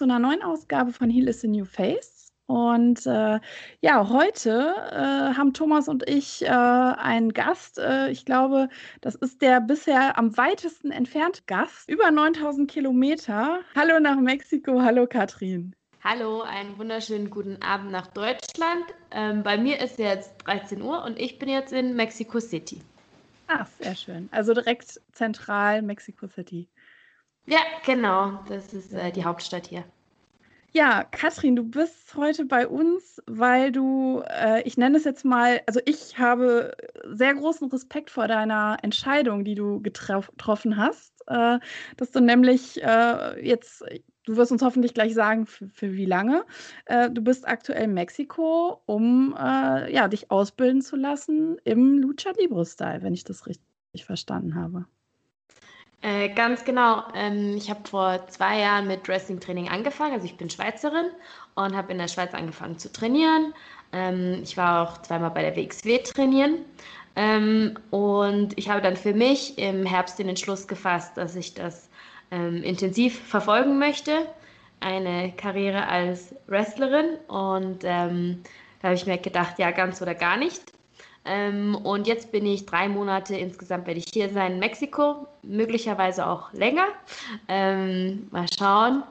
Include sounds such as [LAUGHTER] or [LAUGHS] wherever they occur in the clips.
zu einer neuen Ausgabe von Heal is the New Face. Und äh, ja, heute äh, haben Thomas und ich äh, einen Gast. Äh, ich glaube, das ist der bisher am weitesten entfernte Gast. Über 9000 Kilometer. Hallo nach Mexiko. Hallo Katrin. Hallo, einen wunderschönen guten Abend nach Deutschland. Ähm, bei mir ist jetzt 13 Uhr und ich bin jetzt in Mexico City. Ach, sehr schön. Also direkt zentral Mexico City. Ja, genau. Das ist äh, die Hauptstadt hier. Ja, Katrin, du bist heute bei uns, weil du, äh, ich nenne es jetzt mal, also ich habe sehr großen Respekt vor deiner Entscheidung, die du getroffen hast, äh, dass du nämlich äh, jetzt, du wirst uns hoffentlich gleich sagen, für, wie lange, äh, du bist aktuell in Mexiko, um äh, ja, dich ausbilden zu lassen im Lucha Libre Style, wenn ich das richtig verstanden habe. Äh, ganz genau. Ähm, ich habe vor zwei Jahren mit Wrestling-Training angefangen. Also ich bin Schweizerin und habe in der Schweiz angefangen zu trainieren. Ähm, ich war auch zweimal bei der WXW trainieren. Ähm, und ich habe dann für mich im Herbst den Entschluss gefasst, dass ich das ähm, intensiv verfolgen möchte. Eine Karriere als Wrestlerin. Und ähm, da habe ich mir gedacht, ja, ganz oder gar nicht. Ähm, und jetzt bin ich drei Monate insgesamt, werde ich hier sein in Mexiko, möglicherweise auch länger. Ähm, mal schauen.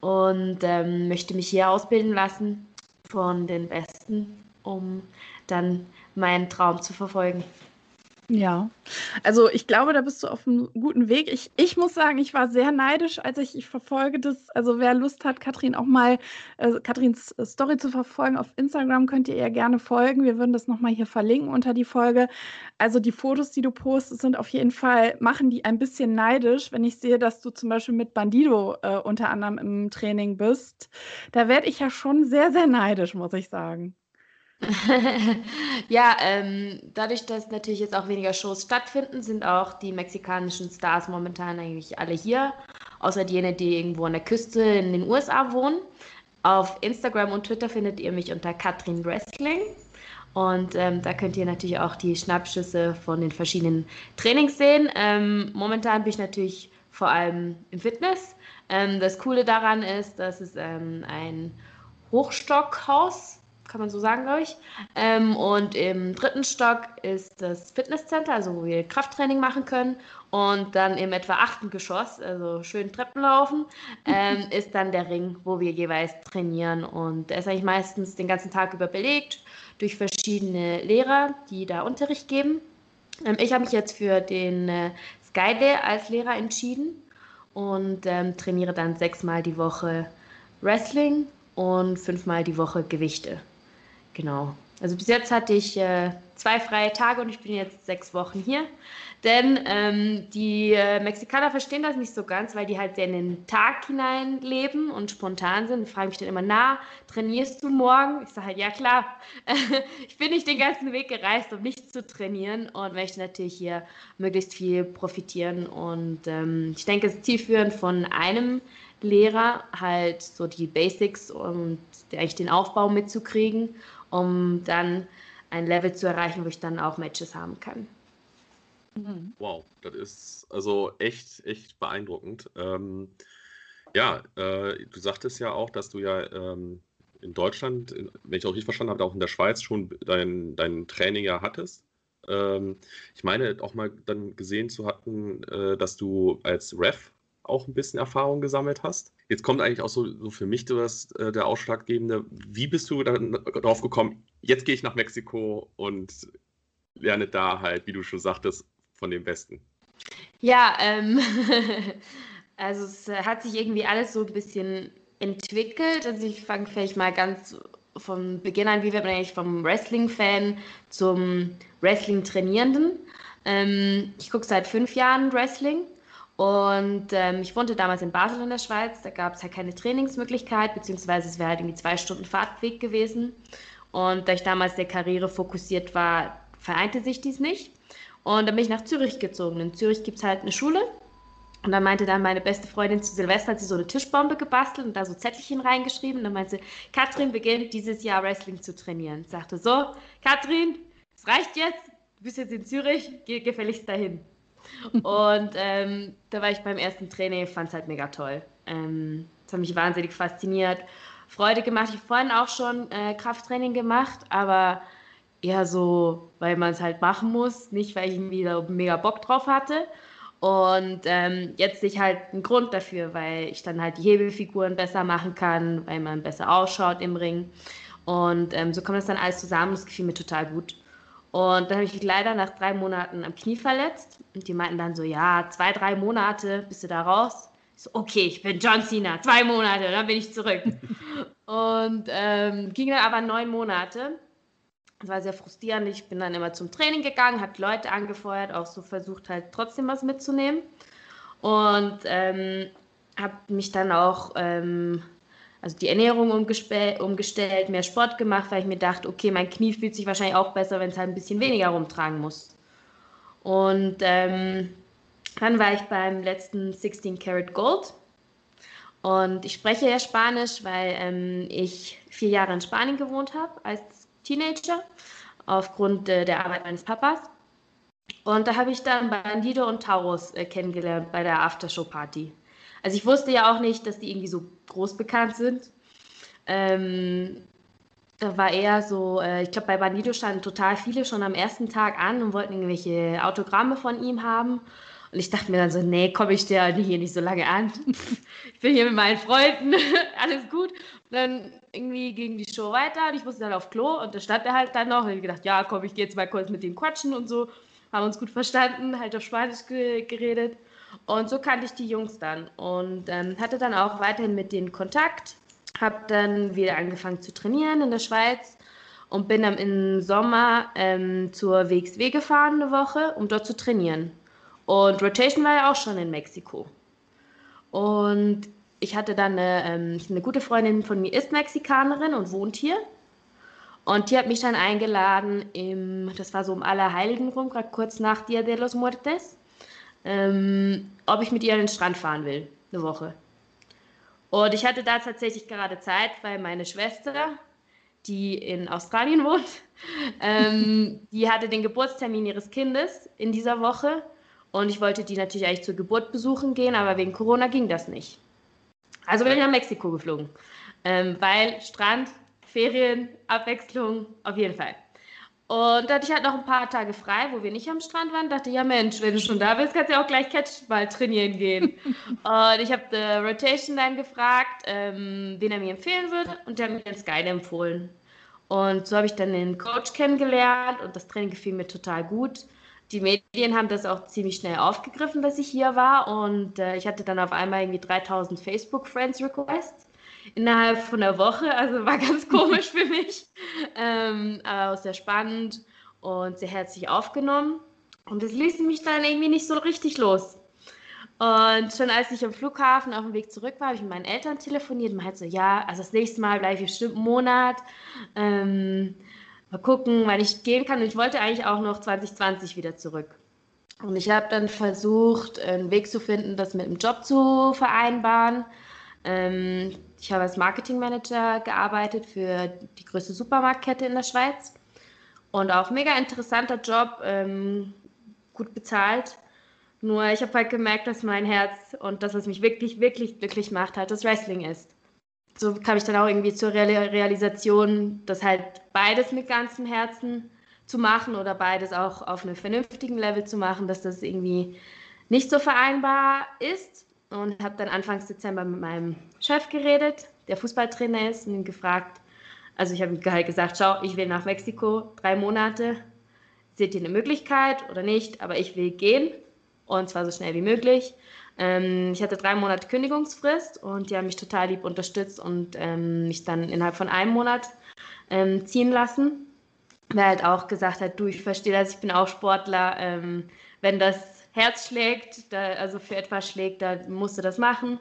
Und ähm, möchte mich hier ausbilden lassen von den Besten, um dann meinen Traum zu verfolgen. Ja, also ich glaube, da bist du auf einem guten Weg. Ich, ich muss sagen, ich war sehr neidisch, als ich, ich verfolge das. Also wer Lust hat, Katrin auch mal, äh, Katrins Story zu verfolgen auf Instagram, könnt ihr ihr gerne folgen. Wir würden das nochmal hier verlinken unter die Folge. Also die Fotos, die du postest, sind auf jeden Fall, machen die ein bisschen neidisch, wenn ich sehe, dass du zum Beispiel mit Bandido äh, unter anderem im Training bist. Da werde ich ja schon sehr, sehr neidisch, muss ich sagen. [LAUGHS] ja, ähm, dadurch, dass natürlich jetzt auch weniger Shows stattfinden, sind auch die mexikanischen Stars momentan eigentlich alle hier, außer jene, die irgendwo an der Küste in den USA wohnen. Auf Instagram und Twitter findet ihr mich unter Katrin Wrestling. Und ähm, da könnt ihr natürlich auch die Schnappschüsse von den verschiedenen Trainings sehen. Ähm, momentan bin ich natürlich vor allem im Fitness. Ähm, das Coole daran ist, dass es ähm, ein Hochstockhaus kann man so sagen, glaube ich. Ähm, und im dritten Stock ist das Fitnesscenter, also wo wir Krafttraining machen können. Und dann im etwa achten Geschoss, also schön Treppen laufen, [LAUGHS] ähm, ist dann der Ring, wo wir jeweils trainieren. Und der ist eigentlich meistens den ganzen Tag über belegt durch verschiedene Lehrer, die da Unterricht geben. Ähm, ich habe mich jetzt für den äh, Skydale als Lehrer entschieden und ähm, trainiere dann sechsmal die Woche Wrestling und fünfmal die Woche Gewichte. Genau. Also bis jetzt hatte ich äh, zwei freie Tage und ich bin jetzt sechs Wochen hier. Denn ähm, die äh, Mexikaner verstehen das nicht so ganz, weil die halt sehr in den Tag hinein leben und spontan sind. Die fragen mich dann immer, na, trainierst du morgen? Ich sage halt, ja klar. [LAUGHS] ich bin nicht den ganzen Weg gereist, um nicht zu trainieren und möchte natürlich hier möglichst viel profitieren. Und ähm, ich denke, es ist zielführend von einem Lehrer halt so die Basics und eigentlich den Aufbau mitzukriegen um dann ein Level zu erreichen, wo ich dann auch Matches haben kann. Mhm. Wow, das ist also echt, echt beeindruckend. Ähm, ja, äh, du sagtest ja auch, dass du ja ähm, in Deutschland, in, wenn ich auch richtig verstanden habe, auch in der Schweiz schon dein, dein Training ja hattest. Ähm, ich meine auch mal dann gesehen zu hatten, äh, dass du als Ref auch ein bisschen Erfahrung gesammelt hast. Jetzt kommt eigentlich auch so, so für mich das, äh, der Ausschlaggebende. Wie bist du dann darauf gekommen, jetzt gehe ich nach Mexiko und lerne da halt, wie du schon sagtest, von dem Besten? Ja, ähm, [LAUGHS] also es hat sich irgendwie alles so ein bisschen entwickelt. Also ich fange vielleicht mal ganz vom Beginn an, wie wird man eigentlich vom Wrestling-Fan zum Wrestling-Trainierenden. Ähm, ich gucke seit fünf Jahren Wrestling und ähm, ich wohnte damals in Basel in der Schweiz. Da gab es halt keine Trainingsmöglichkeit, beziehungsweise es wäre halt irgendwie zwei Stunden Fahrtweg gewesen. Und da ich damals der Karriere fokussiert war, vereinte sich dies nicht. Und dann bin ich nach Zürich gezogen. In Zürich gibt es halt eine Schule. Und dann meinte dann meine beste Freundin zu Silvester, hat sie so eine Tischbombe gebastelt und da so Zettelchen reingeschrieben. Und dann meinte sie, Katrin beginnt dieses Jahr Wrestling zu trainieren. Ich sagte so, Katrin, es reicht jetzt, du bist jetzt in Zürich, geh gefälligst dahin. Und ähm, da war ich beim ersten Training, fand es halt mega toll. Ähm, Das hat mich wahnsinnig fasziniert. Freude gemacht. Ich habe vorhin auch schon äh, Krafttraining gemacht, aber eher so, weil man es halt machen muss, nicht weil ich da mega Bock drauf hatte. Und ähm, jetzt sehe ich halt einen Grund dafür, weil ich dann halt die Hebelfiguren besser machen kann, weil man besser ausschaut im Ring. Und ähm, so kommt das dann alles zusammen. Das gefiel mir total gut. Und dann habe ich mich leider nach drei Monaten am Knie verletzt. Und die meinten dann so, ja, zwei, drei Monate bist du da raus. Ich so, okay, ich bin John Cena, zwei Monate, dann bin ich zurück. [LAUGHS] und ähm, ging dann aber neun Monate. Das war sehr frustrierend. Ich bin dann immer zum Training gegangen, habe Leute angefeuert, auch so versucht halt trotzdem was mitzunehmen. Und ähm, habe mich dann auch, ähm, also die Ernährung umgestellt, mehr Sport gemacht, weil ich mir dachte, okay, mein Knie fühlt sich wahrscheinlich auch besser, wenn es halt ein bisschen weniger rumtragen muss. Und ähm, dann war ich beim letzten 16 Karat Gold. Und ich spreche ja Spanisch, weil ähm, ich vier Jahre in Spanien gewohnt habe als Teenager aufgrund äh, der Arbeit meines Papas. Und da habe ich dann Bandido und Taurus äh, kennengelernt bei der Aftershow-Party. Also ich wusste ja auch nicht, dass die irgendwie so groß bekannt sind. Ähm, da war eher so, äh, ich glaube, bei Bandido standen total viele schon am ersten Tag an und wollten irgendwelche Autogramme von ihm haben. Und ich dachte mir dann so, nee, komme ich dir hier nicht so lange an. [LAUGHS] ich bin hier mit meinen Freunden, [LAUGHS] alles gut. Und dann irgendwie ging die Show weiter und ich musste dann auf Klo und da stand er halt dann noch. Und ich gedacht, ja, komm, ich gehe jetzt mal kurz mit ihm quatschen und so. Haben uns gut verstanden, halt auf Spanisch ge geredet. Und so kannte ich die Jungs dann und ähm, hatte dann auch weiterhin mit denen Kontakt. Habe dann wieder angefangen zu trainieren in der Schweiz und bin dann im Sommer ähm, zur WXW gefahren eine Woche, um dort zu trainieren. Und Rotation war ja auch schon in Mexiko. Und ich hatte dann eine, ähm, eine gute Freundin von mir, ist Mexikanerin und wohnt hier. Und die hat mich dann eingeladen, im, das war so um Allerheiligen rum, gerade kurz nach Dia de los Muertes, ähm, ob ich mit ihr an den Strand fahren will, eine Woche. Und ich hatte da tatsächlich gerade Zeit, weil meine Schwester, die in Australien wohnt, [LAUGHS] ähm, die hatte den Geburtstermin ihres Kindes in dieser Woche und ich wollte die natürlich eigentlich zur Geburt besuchen gehen, aber wegen Corona ging das nicht. Also bin ich nach Mexiko geflogen. Ähm, weil Strand, Ferien, Abwechslung, auf jeden Fall. Und da hatte ich halt noch ein paar Tage frei, wo wir nicht am Strand waren. Dachte, ja Mensch, wenn du schon da bist, kannst du ja auch gleich Catchball trainieren gehen. [LAUGHS] und ich habe The Rotation dann gefragt, ähm, wen er mir empfehlen würde. Und der hat mir den Sky empfohlen. Und so habe ich dann den Coach kennengelernt und das Training gefiel mir total gut die Medien haben das auch ziemlich schnell aufgegriffen, dass ich hier war. Und äh, ich hatte dann auf einmal irgendwie 3000 Facebook-Friends-Requests innerhalb von einer Woche. Also war ganz [LAUGHS] komisch für mich, ähm, aber auch sehr spannend und sehr herzlich aufgenommen. Und es ließ mich dann irgendwie nicht so richtig los. Und schon als ich am Flughafen auf dem Weg zurück war, habe ich mit meinen Eltern telefoniert und meinte so, ja, also das nächste Mal bleibe ich bestimmt einen Monat. Ähm, mal gucken, wann ich gehen kann. Und ich wollte eigentlich auch noch 2020 wieder zurück. Und ich habe dann versucht, einen Weg zu finden, das mit dem Job zu vereinbaren. Ähm, ich habe als Marketingmanager gearbeitet für die größte Supermarktkette in der Schweiz. Und auch mega interessanter Job, ähm, gut bezahlt. Nur ich habe halt gemerkt, dass mein Herz und das, was mich wirklich, wirklich glücklich macht, halt das Wrestling ist so kam ich dann auch irgendwie zur Realisation, dass halt beides mit ganzem Herzen zu machen oder beides auch auf einem vernünftigen Level zu machen, dass das irgendwie nicht so vereinbar ist. Und habe dann Anfangs Dezember mit meinem Chef geredet, der Fußballtrainer ist, und ihn gefragt, also ich habe ihm halt gesagt, schau, ich will nach Mexiko, drei Monate, seht ihr eine Möglichkeit oder nicht, aber ich will gehen und zwar so schnell wie möglich. Ähm, ich hatte drei Monate Kündigungsfrist und die haben mich total lieb unterstützt und ähm, mich dann innerhalb von einem Monat ähm, ziehen lassen. Wer halt auch gesagt hat, du, ich verstehe das, ich bin auch Sportler. Ähm, wenn das Herz schlägt, da, also für etwas schlägt, da musst du das machen.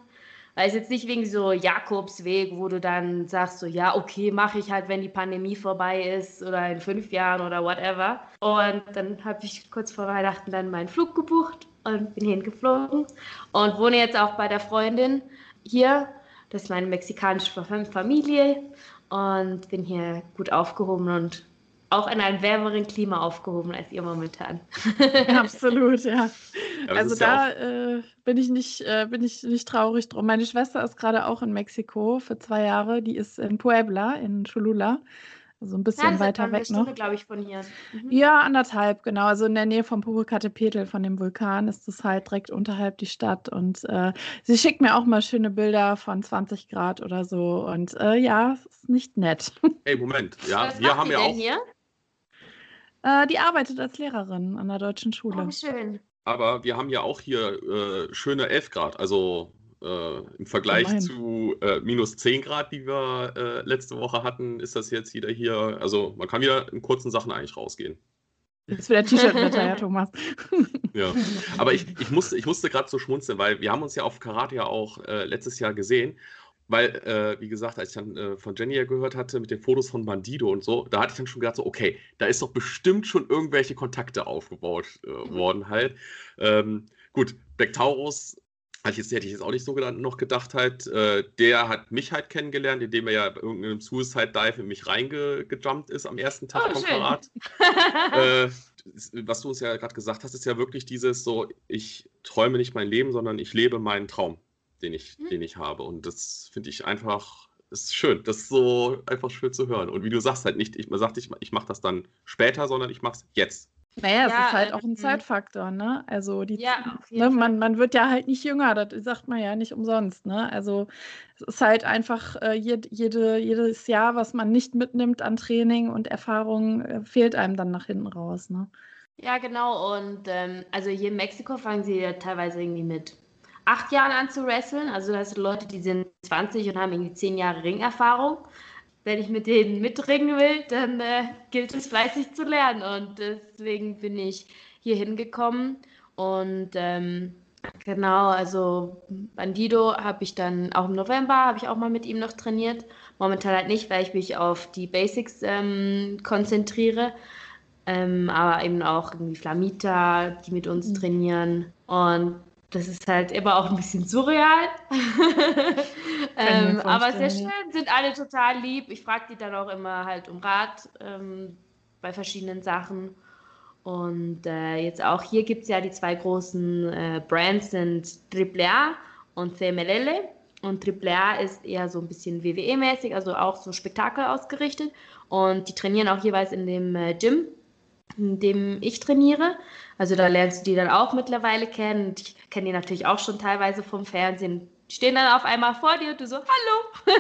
Weil es jetzt nicht wegen so Jakobsweg, wo du dann sagst so, ja, okay, mache ich halt, wenn die Pandemie vorbei ist oder in fünf Jahren oder whatever. Und dann habe ich kurz vor Weihnachten dann meinen Flug gebucht und bin hingeflogen und wohne jetzt auch bei der Freundin hier. Das ist meine mexikanische Familie und bin hier gut aufgehoben und auch in einem wärmeren Klima aufgehoben als ihr momentan. [LAUGHS] [LAUGHS] Absolut, ja. also da ja äh, bin ich nicht, äh, bin ich nicht traurig drum. Meine Schwester ist gerade auch in Mexiko für zwei Jahre. Die ist in Puebla, in Cholula. Also ein bisschen ja, weiter weg noch. glaube ich, von hier. Mhm. Ja, anderthalb, genau. Also in der Nähe vom Popocatépetl, von dem Vulkan, ist es halt direkt unterhalb die Stadt. Und äh, sie schickt mir auch mal schöne Bilder von 20 Grad oder so. Und äh, ja, es ist nicht nett. Hey, Moment. Ja, Was wir haben ja auch. Hier? Äh, die arbeitet als Lehrerin an der deutschen Schule. Oh, schön. Aber wir haben ja auch hier äh, schöne 11 Grad. Also äh, Im Vergleich Gemein. zu äh, minus 10 Grad, die wir äh, letzte Woche hatten, ist das jetzt wieder hier. Also man kann wieder in kurzen Sachen eigentlich rausgehen. Das ist wieder T-Shirt-Wetter, ja, Thomas. [LAUGHS] ja, aber ich, ich musste, ich musste gerade so schmunzeln, weil wir haben uns ja auf Karate ja auch äh, letztes Jahr gesehen. Weil, äh, wie gesagt, als ich dann äh, von Jenny ja gehört hatte mit den Fotos von Bandido und so, da hatte ich dann schon gedacht, so, okay, da ist doch bestimmt schon irgendwelche Kontakte aufgebaut äh, worden halt. Ähm, gut, Black Taurus hatte ich jetzt, hätte ich jetzt auch nicht so gedacht, noch gedacht halt, äh, der hat mich halt kennengelernt, indem er ja bei irgendeinem Suicide Dive in mich reingejumpt ist am ersten Tag oh, vom Karat. [LAUGHS] äh, was du uns ja gerade gesagt hast, ist ja wirklich dieses so, ich träume nicht mein Leben, sondern ich lebe meinen Traum, den ich, mhm. den ich habe. Und das finde ich einfach, ist schön. Das ist so einfach schön zu hören. Und wie du sagst halt nicht, ich, man sagt, ich, ich mache das dann später, sondern ich mache es jetzt. Naja, es ist halt auch ein ähm, Zeitfaktor, ne? Also die, Ja, ne, man, man wird ja halt nicht jünger, das sagt man ja nicht umsonst, ne? Also es ist halt einfach äh, jed, jede, jedes Jahr, was man nicht mitnimmt an Training und Erfahrung, äh, fehlt einem dann nach hinten raus, ne? Ja, genau. Und ähm, also hier in Mexiko fangen sie ja teilweise irgendwie mit acht Jahren an zu wresteln. Also das sind Leute, die sind 20 und haben irgendwie zehn Jahre Ringerfahrung wenn ich mit denen mitringen will, dann äh, gilt es fleißig zu lernen. Und deswegen bin ich hier hingekommen. Und ähm, genau, also Bandido habe ich dann auch im November, habe ich auch mal mit ihm noch trainiert. Momentan halt nicht, weil ich mich auf die Basics ähm, konzentriere. Ähm, aber eben auch irgendwie Flamita, die mit uns mhm. trainieren. Und das ist halt immer auch ein bisschen surreal. [LAUGHS] ähm, aber sehr schön, sind alle total lieb. Ich frage die dann auch immer halt um Rat ähm, bei verschiedenen Sachen. Und äh, jetzt auch hier gibt es ja die zwei großen äh, Brands sind AAA und CMLL. Und AAA ist eher so ein bisschen WWE-mäßig, also auch so Spektakel ausgerichtet. Und die trainieren auch jeweils in dem äh, Gym, in dem ich trainiere. Also da lernst du die dann auch mittlerweile kennen. Ich kenne die natürlich auch schon teilweise vom Fernsehen. Die stehen dann auf einmal vor dir und du so, hallo.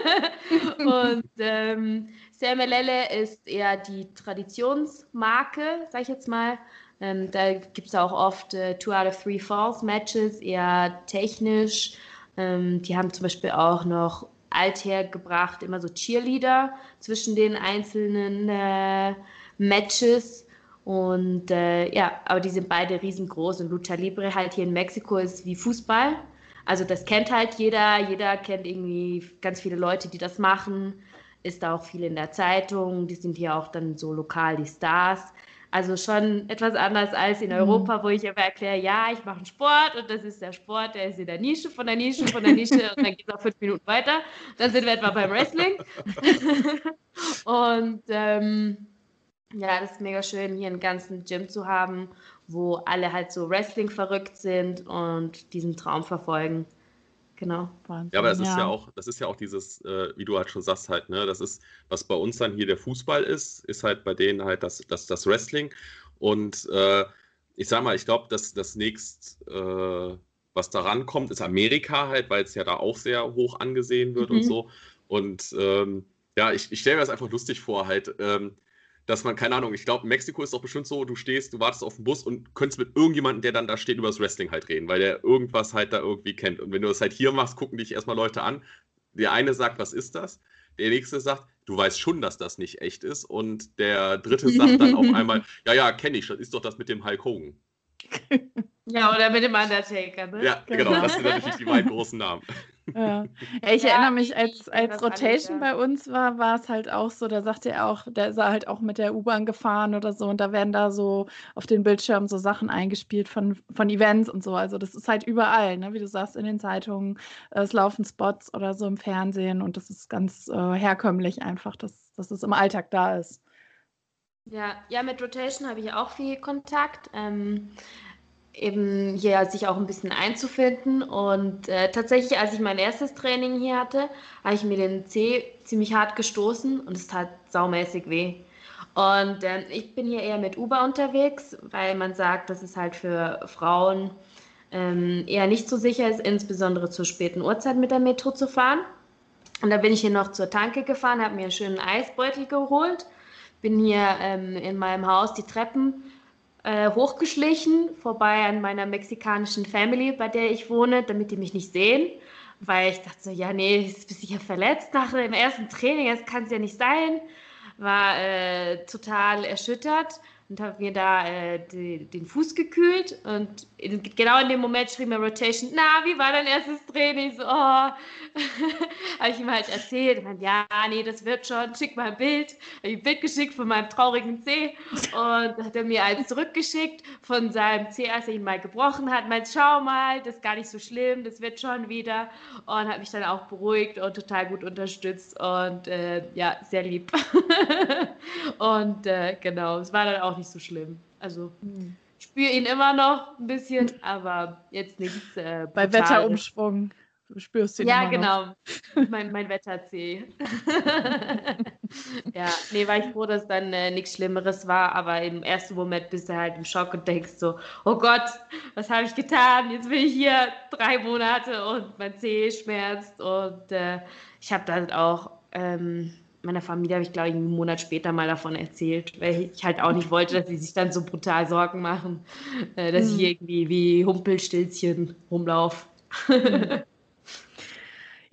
[LAUGHS] und ähm, Sermelele ist eher die Traditionsmarke, sag ich jetzt mal. Ähm, da gibt es auch oft äh, Two out of Three Falls Matches, eher technisch. Ähm, die haben zum Beispiel auch noch althergebracht, immer so Cheerleader zwischen den einzelnen äh, Matches. Und äh, ja, aber die sind beide riesengroß und Lucha Libre halt hier in Mexiko ist wie Fußball. Also das kennt halt jeder, jeder kennt irgendwie ganz viele Leute, die das machen, ist da auch viel in der Zeitung, die sind hier auch dann so lokal die Stars. Also schon etwas anders als in mhm. Europa, wo ich aber erkläre, ja, ich mache einen Sport und das ist der Sport, der ist in der Nische, von der Nische, von der Nische und dann geht es auch fünf Minuten weiter. Dann sind wir etwa beim Wrestling. [LAUGHS] und ähm, ja, das ist mega schön, hier einen ganzen Gym zu haben, wo alle halt so Wrestling verrückt sind und diesen Traum verfolgen. Genau. Wahnsinn, ja, aber das ja. ist ja auch, das ist ja auch dieses, äh, wie du halt schon sagst, halt, ne, das ist, was bei uns dann hier der Fußball ist, ist halt bei denen halt das, das, das Wrestling. Und äh, ich sag mal, ich glaube, dass das nächst, äh, was daran kommt, ist Amerika halt, weil es ja da auch sehr hoch angesehen wird mhm. und so. Und ähm, ja, ich, ich stelle mir das einfach lustig vor, halt, ähm, dass man, keine Ahnung, ich glaube, Mexiko ist doch bestimmt so, du stehst, du wartest auf den Bus und könntest mit irgendjemandem, der dann da steht, über das Wrestling halt reden, weil der irgendwas halt da irgendwie kennt. Und wenn du das halt hier machst, gucken dich erstmal Leute an. Der eine sagt, was ist das? Der nächste sagt, du weißt schon, dass das nicht echt ist. Und der dritte sagt dann auf [LAUGHS] einmal, ja, ja, kenne ich, das ist doch das mit dem Hulk Hogan. Ja, oder mit dem Undertaker, ne? Ja, genau, das sind natürlich die beiden großen Namen. [LAUGHS] [LAUGHS] Ja. ich ja, erinnere mich, als, als Rotation bei uns war, war es halt auch so, da sagte er auch, der ist halt auch mit der U-Bahn gefahren oder so und da werden da so auf den Bildschirmen so Sachen eingespielt von, von Events und so. Also das ist halt überall, ne? wie du sagst, in den Zeitungen, es laufen Spots oder so im Fernsehen und das ist ganz äh, herkömmlich einfach, dass, dass es im Alltag da ist. Ja, ja, mit Rotation habe ich auch viel Kontakt. Ähm, eben hier sich auch ein bisschen einzufinden. Und äh, tatsächlich, als ich mein erstes Training hier hatte, habe ich mir den Zeh ziemlich hart gestoßen und es tat saumäßig weh. Und äh, ich bin hier eher mit Uber unterwegs, weil man sagt, dass es halt für Frauen ähm, eher nicht so sicher ist, insbesondere zur späten Uhrzeit mit der Metro zu fahren. Und da bin ich hier noch zur Tanke gefahren, habe mir einen schönen Eisbeutel geholt, bin hier ähm, in meinem Haus die Treppen äh, hochgeschlichen, vorbei an meiner mexikanischen Family, bei der ich wohne, damit die mich nicht sehen. Weil ich dachte so, ja, nee, jetzt bist du ja verletzt nach dem ersten Training, das kann es ja nicht sein. War äh, total erschüttert und habe mir da äh, die, den Fuß gekühlt und in, genau in dem Moment schrieb mir Rotation, na, wie war dein erstes Training? So, oh. [LAUGHS] habe ich ihm halt erzählt. Und ja, nee, das wird schon, schick mal ein Bild. Habe ich ein Bild geschickt von meinem traurigen Zeh und hat er mir eins zurückgeschickt von seinem Zeh, als er ihn mal gebrochen hat. Meint, schau mal, das ist gar nicht so schlimm, das wird schon wieder. Und hat mich dann auch beruhigt und total gut unterstützt und äh, ja, sehr lieb. [LAUGHS] und äh, genau, es war dann auch nicht so schlimm. Also hm. Ich spüre ihn immer noch ein bisschen, aber jetzt nichts. Äh, Bei Wetterumschwung spürst du ihn Ja, genau. mein, mein Wetterzeh. [LAUGHS] ja, nee, war ich froh, dass dann äh, nichts Schlimmeres war, aber im ersten Moment bist du halt im Schock und denkst so, oh Gott, was habe ich getan? Jetzt bin ich hier drei Monate und mein Zeh schmerzt und äh, ich habe dann auch ähm, meiner Familie habe ich, glaube ich, einen Monat später mal davon erzählt, weil ich halt auch nicht wollte, dass sie sich dann so brutal Sorgen machen, äh, dass ich mhm. irgendwie wie Humpelstilzchen rumlaufe. [LAUGHS]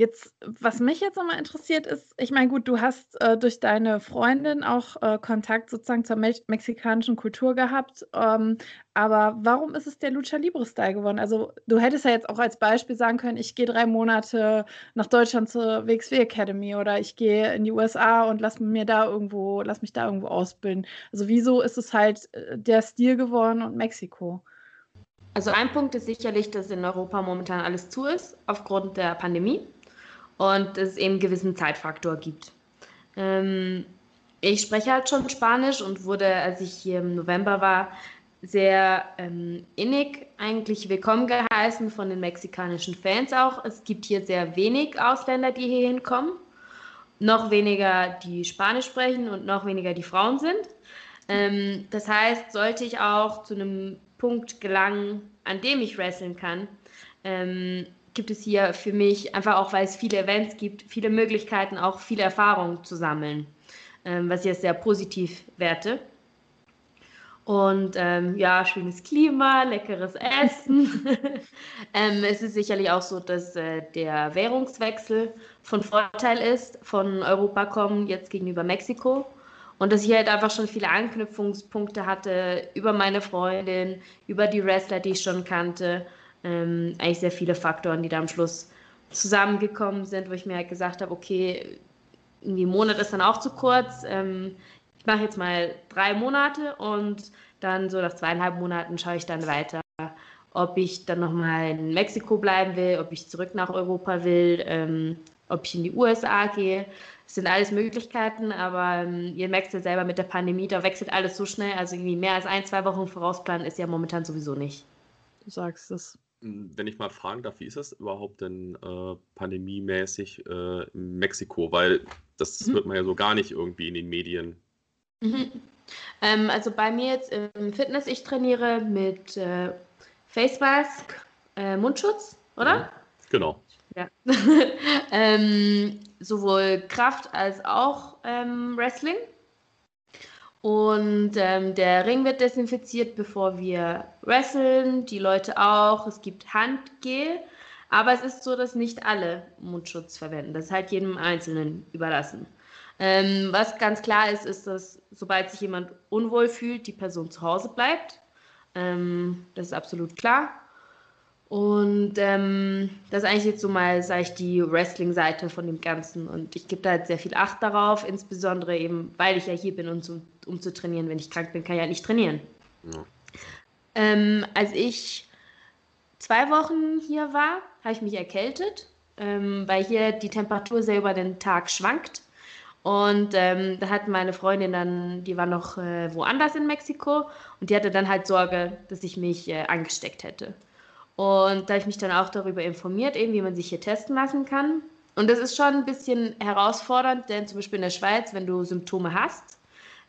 Jetzt, was mich jetzt nochmal interessiert ist, ich meine, gut, du hast äh, durch deine Freundin auch äh, Kontakt sozusagen zur me mexikanischen Kultur gehabt, ähm, aber warum ist es der Lucha Libre Style geworden? Also du hättest ja jetzt auch als Beispiel sagen können, ich gehe drei Monate nach Deutschland zur WXW Academy oder ich gehe in die USA und lass mir da irgendwo, lass mich da irgendwo ausbilden. Also wieso ist es halt äh, der Stil geworden und Mexiko? Also ein Punkt ist sicherlich, dass in Europa momentan alles zu ist aufgrund der Pandemie und es eben einen gewissen Zeitfaktor gibt. Ähm, ich spreche halt schon Spanisch und wurde, als ich hier im November war, sehr ähm, innig eigentlich willkommen geheißen von den mexikanischen Fans auch. Es gibt hier sehr wenig Ausländer, die hier hinkommen. Noch weniger, die Spanisch sprechen und noch weniger, die Frauen sind. Ähm, das heißt, sollte ich auch zu einem Punkt gelangen, an dem ich wresteln kann, ähm, gibt es hier für mich, einfach auch weil es viele Events gibt, viele Möglichkeiten, auch viele Erfahrungen zu sammeln, ähm, was ich jetzt sehr positiv werte. Und ähm, ja, schönes Klima, leckeres Essen. [LAUGHS] ähm, es ist sicherlich auch so, dass äh, der Währungswechsel von Vorteil ist, von Europa kommen jetzt gegenüber Mexiko. Und dass ich halt einfach schon viele Anknüpfungspunkte hatte über meine Freundin, über die Wrestler, die ich schon kannte ähm, eigentlich sehr viele Faktoren, die da am Schluss zusammengekommen sind, wo ich mir halt gesagt habe, okay, irgendwie ein Monat ist dann auch zu kurz. Ähm, ich mache jetzt mal drei Monate und dann so nach zweieinhalb Monaten schaue ich dann weiter, ob ich dann nochmal in Mexiko bleiben will, ob ich zurück nach Europa will, ähm, ob ich in die USA gehe. Das sind alles Möglichkeiten, aber ähm, ihr merkt ja selber mit der Pandemie, da wechselt alles so schnell. Also irgendwie mehr als ein, zwei Wochen vorausplanen ist ja momentan sowieso nicht. Du sagst es. Hm, wenn ich mal fragen darf, wie ist das überhaupt denn äh, pandemiemäßig äh, in Mexiko? Weil das mhm. hört man ja so gar nicht irgendwie in den Medien. Mhm. Ähm, also bei mir jetzt im Fitness, ich trainiere mit äh, Face Mask, äh, Mundschutz, oder? Ja, genau. Ja. [LAUGHS] ähm, sowohl Kraft als auch ähm, Wrestling. Und ähm, der Ring wird desinfiziert, bevor wir wresteln, die Leute auch. Es gibt Handgel, aber es ist so, dass nicht alle Mundschutz verwenden. Das ist halt jedem Einzelnen überlassen. Ähm, was ganz klar ist, ist, dass sobald sich jemand unwohl fühlt, die Person zu Hause bleibt. Ähm, das ist absolut klar. Und ähm, das ist eigentlich jetzt so mal, sage ich, die Wrestling-Seite von dem Ganzen. Und ich gebe da halt sehr viel Acht darauf, insbesondere eben, weil ich ja hier bin, um zu, um zu trainieren. Wenn ich krank bin, kann ich halt nicht trainieren. Ja. Ähm, als ich zwei Wochen hier war, habe ich mich erkältet, ähm, weil hier die Temperatur sehr über den Tag schwankt. Und ähm, da hat meine Freundin dann, die war noch äh, woanders in Mexiko und die hatte dann halt Sorge, dass ich mich äh, angesteckt hätte. Und da habe ich mich dann auch darüber informiert, eben wie man sich hier testen lassen kann. Und das ist schon ein bisschen herausfordernd, denn zum Beispiel in der Schweiz, wenn du Symptome hast,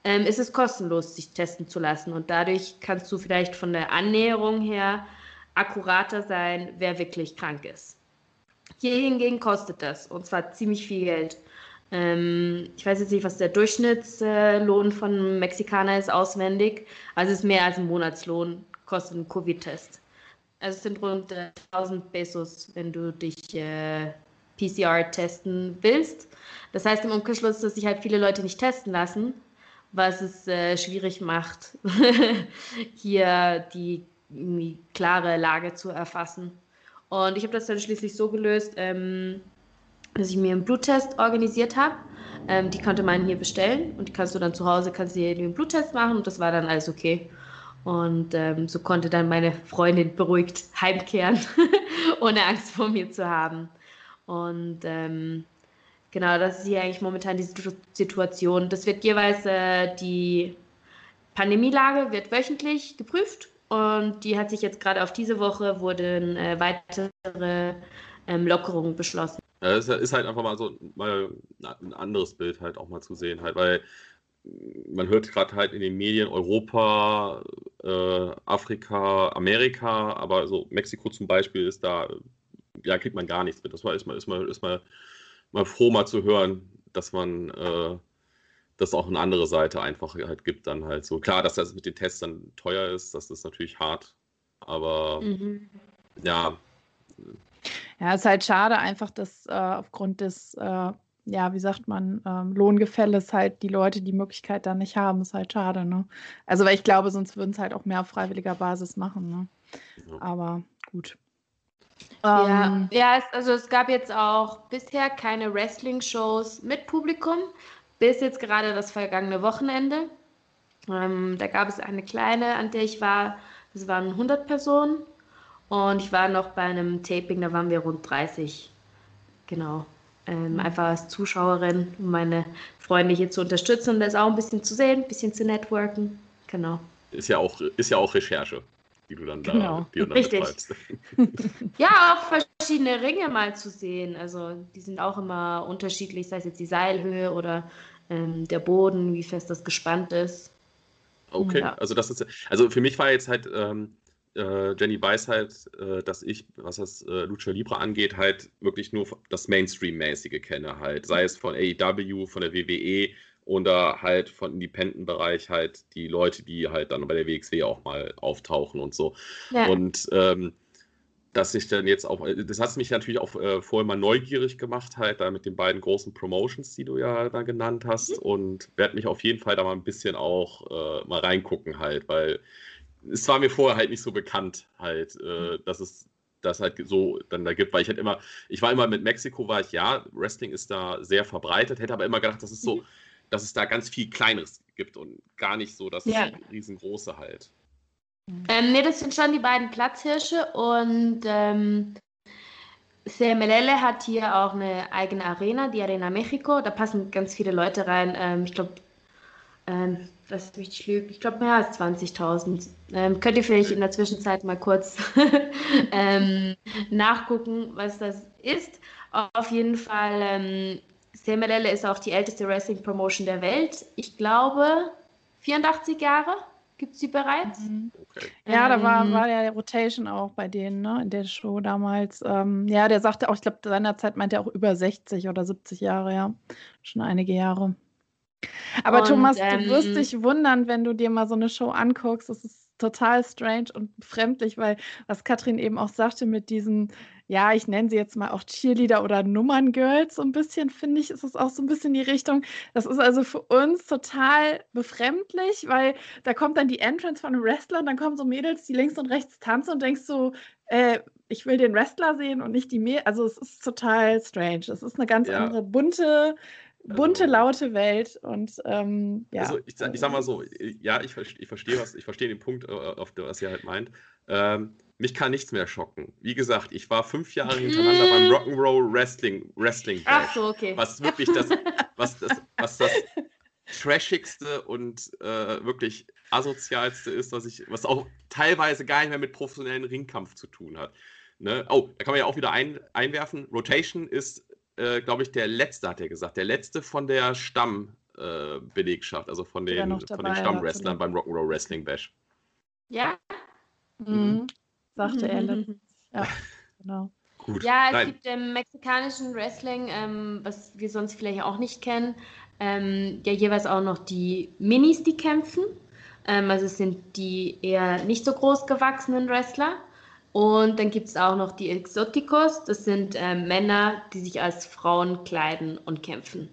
ähm, ist es kostenlos, sich testen zu lassen. Und dadurch kannst du vielleicht von der Annäherung her akkurater sein, wer wirklich krank ist. Hier hingegen kostet das, und zwar ziemlich viel Geld. Ähm, ich weiß jetzt nicht, was der Durchschnittslohn von einem Mexikaner ist auswendig. Also es ist mehr als ein Monatslohn, kostet ein Covid-Test. Also es sind rund äh, 1000 Pesos, wenn du dich äh, PCR testen willst. Das heißt im Umkehrschluss, dass sich halt viele Leute nicht testen lassen, was es äh, schwierig macht, [LAUGHS] hier die klare Lage zu erfassen. Und ich habe das dann schließlich so gelöst, ähm, dass ich mir einen Bluttest organisiert habe. Ähm, die konnte man hier bestellen und die kannst du dann zu Hause, kannst du dir den Bluttest machen und das war dann alles okay. Und ähm, so konnte dann meine Freundin beruhigt heimkehren, [LAUGHS] ohne Angst vor mir zu haben. Und ähm, genau, das ist hier eigentlich momentan die Situation. Das wird jeweils äh, die Pandemielage wird wöchentlich geprüft und die hat sich jetzt gerade auf diese Woche wurden äh, weitere ähm, Lockerungen beschlossen. Ja, es ist halt einfach mal so mal ein anderes Bild halt auch mal zu sehen, halt, weil man hört gerade halt in den Medien Europa, äh, Afrika, Amerika, aber so Mexiko zum Beispiel ist da, ja, kriegt man gar nichts mit. Das war ist mal, ist mal, ist mal, mal froh, mal zu hören, dass man äh, das auch eine andere Seite einfach halt gibt, dann halt so. Klar, dass das mit den Tests dann teuer ist, das ist natürlich hart, aber mhm. ja. Ja, ist halt schade einfach, dass äh, aufgrund des, äh, ja, wie sagt man, ähm, Lohngefälles halt die Leute die Möglichkeit dann nicht haben, ist halt schade, ne? Also, weil ich glaube, sonst würden es halt auch mehr auf freiwilliger Basis machen, ne? Ja. Aber gut. Ja, ähm, ja es, also es gab jetzt auch bisher keine Wrestling-Shows mit Publikum, bis jetzt gerade das vergangene Wochenende. Ähm, da gab es eine kleine, an der ich war, das waren 100 Personen. Und ich war noch bei einem Taping, da waren wir rund 30. Genau. Ähm, mhm. einfach als Zuschauerin, um meine Freunde hier zu unterstützen und das auch ein bisschen zu sehen, ein bisschen zu networken. Genau. Ist ja auch, ist ja auch Recherche, die du dann da, genau. die dann Richtig. [LAUGHS] ja, auch verschiedene Ringe mal zu sehen. Also die sind auch immer unterschiedlich, sei es jetzt die Seilhöhe oder ähm, der Boden, wie fest das gespannt ist. Okay, ja. also das ist also für mich war jetzt halt ähm, äh, Jenny weiß halt, äh, dass ich, was das äh, Lucha Libre angeht, halt wirklich nur das Mainstream-mäßige kenne, halt, sei es von AEW, von der WWE oder halt von Independent-Bereich halt die Leute, die halt dann bei der WXW auch mal auftauchen und so. Ja. Und ähm, dass ich dann jetzt auch, äh, das hat mich natürlich auch äh, vorher mal neugierig gemacht, halt da mit den beiden großen Promotions, die du ja da genannt hast mhm. und werde mich auf jeden Fall da mal ein bisschen auch äh, mal reingucken halt, weil es war mir vorher halt nicht so bekannt halt, äh, mhm. dass es das halt so dann da gibt, weil ich halt immer, ich war immer mit Mexiko, war ich, ja, Wrestling ist da sehr verbreitet, hätte aber immer gedacht, dass es so, mhm. dass es da ganz viel Kleineres gibt und gar nicht so das ja. riesengroße halt. Ähm, ne, das sind schon die beiden Platzhirsche und ähm, CMLL hat hier auch eine eigene Arena, die Arena Mexico. Da passen ganz viele Leute rein. Ähm, ich glaube, ähm, lass mich nicht lügen, ich glaube mehr als 20.000. Ähm, könnt ihr vielleicht in der Zwischenzeit mal kurz [LAUGHS] ähm, nachgucken, was das ist. Auf jeden Fall, ähm, CMLL ist auch die älteste Wrestling-Promotion der Welt. Ich glaube, 84 Jahre. Gibt es die bereits? Mhm. Okay. Ja, da war, ähm. war der Rotation auch bei denen, ne, in der Show damals. Ähm, ja, der sagte auch, ich glaube, seinerzeit meinte er auch über 60 oder 70 Jahre, ja. Schon einige Jahre. Aber und, Thomas, ähm, du wirst ähm, dich wundern, wenn du dir mal so eine Show anguckst. Das ist total strange und befremdlich, weil was Katrin eben auch sagte mit diesen ja, ich nenne sie jetzt mal auch Cheerleader oder Nummerngirls so ein bisschen, finde ich, ist es auch so ein bisschen die Richtung. Das ist also für uns total befremdlich, weil da kommt dann die Entrance von einem Wrestler und dann kommen so Mädels, die links und rechts tanzen und denkst so, äh, ich will den Wrestler sehen und nicht die Mädels. Also es ist total strange. Es ist eine ganz ja. andere bunte, bunte, also, laute Welt und ähm, ja. Also ich, ich, sag mal so, ja, ich, ich verstehe was, ich verstehe den Punkt, äh, auf was ihr halt meint. Ähm, mich kann nichts mehr schocken. Wie gesagt, ich war fünf Jahre hintereinander beim [LAUGHS] Rock'n'Roll Wrestling Wrestling Ach so, okay. Was wirklich das was das, was das [LAUGHS] trashigste und äh, wirklich asozialste ist, was ich, was auch teilweise gar nicht mehr mit professionellen Ringkampf zu tun hat. Ne? Oh, da kann man ja auch wieder ein, einwerfen. Rotation ist, äh, glaube ich, der letzte, hat er gesagt, der letzte von der Stammbelegschaft, äh, also von den, von den Stammwrestlern beim Rock'n'Roll Wrestling Bash. Ja. Mhm. mhm. Sagte er letztens. [LAUGHS] Ja, genau. Gut. Ja, es Nein. gibt im mexikanischen Wrestling, ähm, was wir sonst vielleicht auch nicht kennen, ähm, ja jeweils auch noch die Minis, die kämpfen. Ähm, also es sind die eher nicht so groß gewachsenen Wrestler. Und dann gibt es auch noch die Exoticos, das sind äh, Männer, die sich als Frauen kleiden und kämpfen.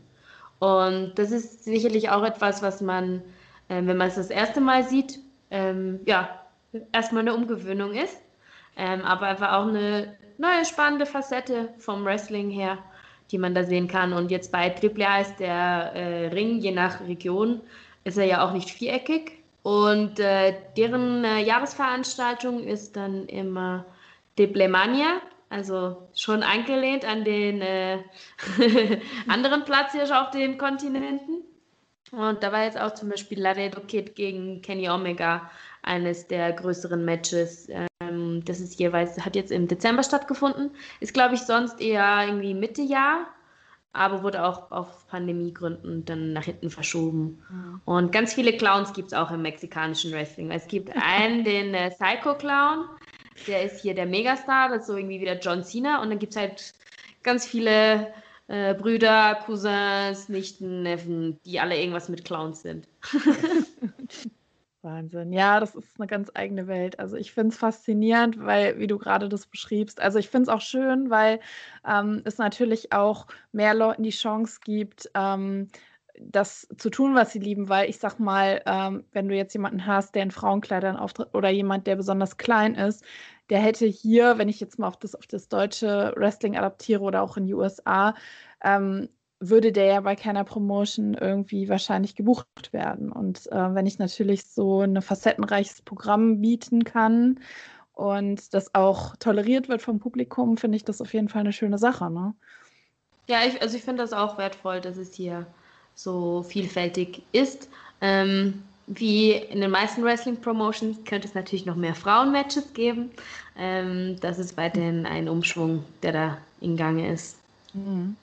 Und das ist sicherlich auch etwas, was man, äh, wenn man es das erste Mal sieht, ähm, ja, erstmal eine Umgewöhnung ist. Ähm, aber einfach auch eine neue spannende Facette vom Wrestling her die man da sehen kann. Und jetzt bei AAA ist der äh, Ring, je nach Region, ist er ja auch nicht viereckig. Und äh, deren äh, Jahresveranstaltung ist dann immer Diplemania, also schon angelehnt an den äh, [LAUGHS] anderen Platz hier auf den Kontinenten. Und da war jetzt auch zum Beispiel Laredo Kid gegen Kenny Omega eines der größeren Matches. Ähm, das ist jeweils, hat jetzt im Dezember stattgefunden. Ist, glaube ich, sonst eher irgendwie Mitte Jahr, aber wurde auch auf Pandemiegründen dann nach hinten verschoben. Mhm. Und ganz viele Clowns gibt es auch im mexikanischen Wrestling. Es gibt einen, [LAUGHS] den äh, Psycho Clown, der ist hier der Megastar, das ist so irgendwie wieder John Cena. Und dann gibt es halt ganz viele äh, Brüder, Cousins, Nichten, Neffen, die alle irgendwas mit Clowns sind. [LAUGHS] Wahnsinn. Ja, das ist eine ganz eigene Welt. Also ich finde es faszinierend, weil, wie du gerade das beschriebst, also ich finde es auch schön, weil ähm, es natürlich auch mehr Leuten die Chance gibt, ähm, das zu tun, was sie lieben, weil ich sag mal, ähm, wenn du jetzt jemanden hast, der in Frauenkleidern auftritt oder jemand, der besonders klein ist, der hätte hier, wenn ich jetzt mal auf das, auf das deutsche Wrestling adaptiere oder auch in die USA, ähm, würde der ja bei keiner Promotion irgendwie wahrscheinlich gebucht werden. Und äh, wenn ich natürlich so ein facettenreiches Programm bieten kann und das auch toleriert wird vom Publikum, finde ich das auf jeden Fall eine schöne Sache. Ne? Ja, ich, also ich finde das auch wertvoll, dass es hier so vielfältig ist. Ähm, wie in den meisten Wrestling-Promotions könnte es natürlich noch mehr Frauenmatches geben. Ähm, das ist weiterhin ein Umschwung, der da in Gange ist. Mhm.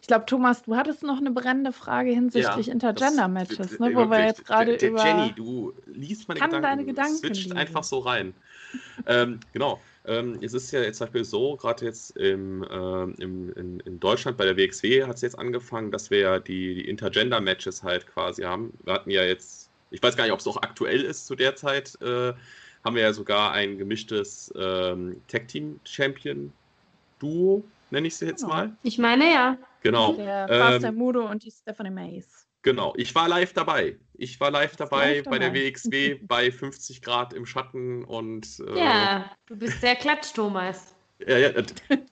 Ich glaube, Thomas, du hattest noch eine brennende Frage hinsichtlich ja, Intergender-Matches, ne, wo wir jetzt gerade über. Jenny, du liest meine kann Gedanken. Deine Gedanken switcht einfach so rein. [LAUGHS] ähm, genau. Ähm, es ist ja jetzt zum Beispiel so, gerade jetzt im, ähm, im, in, in, Deutschland bei der WXW hat es jetzt angefangen, dass wir ja die, die Intergender-Matches halt quasi haben. Wir hatten ja jetzt, ich weiß gar nicht, ob es auch aktuell ist zu der Zeit, äh, haben wir ja sogar ein gemischtes ähm, Tag-Team-Champion-Duo nenne ich sie jetzt genau. mal. Ich meine ja. Genau. Der Faster ähm, Mudo und die Stephanie Mays. Genau, ich war live dabei. Ich war live dabei live bei der WXW [LAUGHS] bei 50 Grad im Schatten und. Äh, ja, du bist sehr klatsch, Thomas. Ja, ja,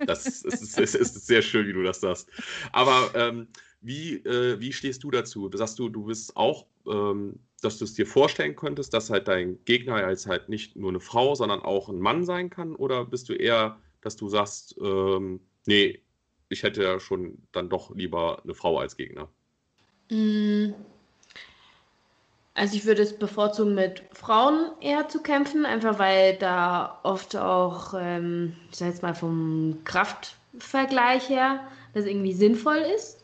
das ist, ist, ist, ist, sehr schön, wie du das sagst. Aber ähm, wie, äh, wie stehst du dazu? Sagst du, du bist auch, ähm, dass du es dir vorstellen könntest, dass halt dein Gegner als halt nicht nur eine Frau, sondern auch ein Mann sein kann? Oder bist du eher, dass du sagst, ähm, nee, ich hätte ja schon dann doch lieber eine Frau als Gegner. Mm. Also ich würde es bevorzugen, mit Frauen eher zu kämpfen, einfach weil da oft auch, ähm, ich sag jetzt mal vom Kraftvergleich her, das irgendwie sinnvoll ist.